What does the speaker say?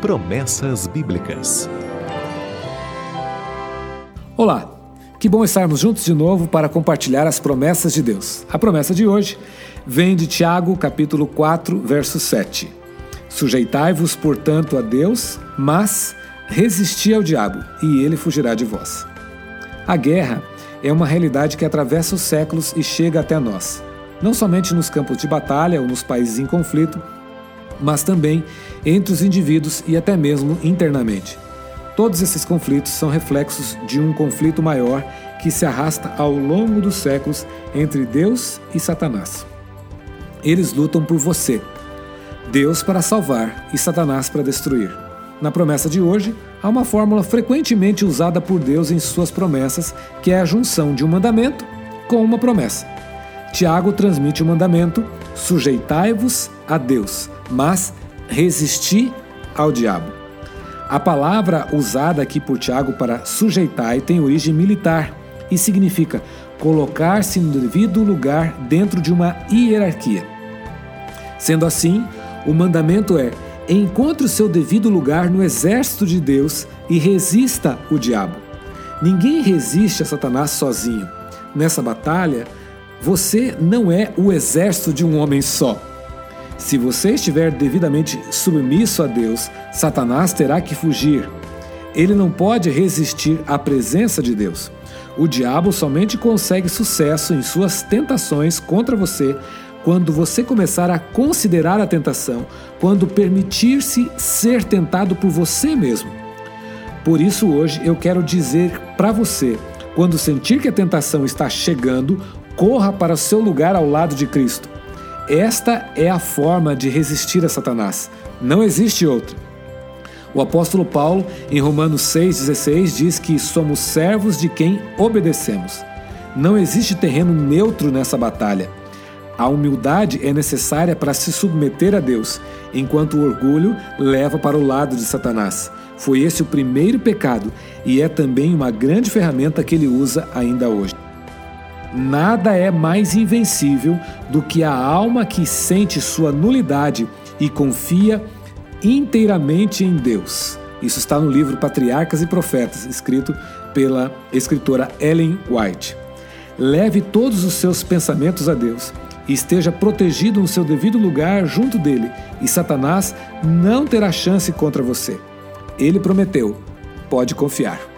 Promessas Bíblicas. Olá, que bom estarmos juntos de novo para compartilhar as promessas de Deus. A promessa de hoje vem de Tiago, capítulo 4, verso 7. Sujeitai-vos, portanto, a Deus, mas resisti ao diabo, e ele fugirá de vós. A guerra é uma realidade que atravessa os séculos e chega até nós, não somente nos campos de batalha ou nos países em conflito, mas também entre os indivíduos e até mesmo internamente. Todos esses conflitos são reflexos de um conflito maior que se arrasta ao longo dos séculos entre Deus e Satanás. Eles lutam por você, Deus para salvar e Satanás para destruir. Na promessa de hoje, há uma fórmula frequentemente usada por Deus em suas promessas, que é a junção de um mandamento com uma promessa. Tiago transmite o mandamento: sujeitai-vos a Deus, mas resisti ao diabo. A palavra usada aqui por Tiago para sujeitar tem origem militar e significa colocar-se no devido lugar dentro de uma hierarquia. Sendo assim, o mandamento é: encontre o seu devido lugar no exército de Deus e resista o diabo. Ninguém resiste a Satanás sozinho. Nessa batalha, você não é o exército de um homem só. Se você estiver devidamente submisso a Deus, Satanás terá que fugir. Ele não pode resistir à presença de Deus. O diabo somente consegue sucesso em suas tentações contra você quando você começar a considerar a tentação, quando permitir-se ser tentado por você mesmo. Por isso, hoje eu quero dizer para você: quando sentir que a tentação está chegando, corra para o seu lugar ao lado de Cristo. Esta é a forma de resistir a Satanás. Não existe outra. O apóstolo Paulo, em Romanos 6,16, diz que somos servos de quem obedecemos. Não existe terreno neutro nessa batalha. A humildade é necessária para se submeter a Deus, enquanto o orgulho leva para o lado de Satanás. Foi esse o primeiro pecado e é também uma grande ferramenta que ele usa ainda hoje. Nada é mais invencível do que a alma que sente sua nulidade e confia inteiramente em Deus. Isso está no livro Patriarcas e Profetas, escrito pela escritora Ellen White. Leve todos os seus pensamentos a Deus e esteja protegido no seu devido lugar junto dele, e Satanás não terá chance contra você. Ele prometeu, pode confiar.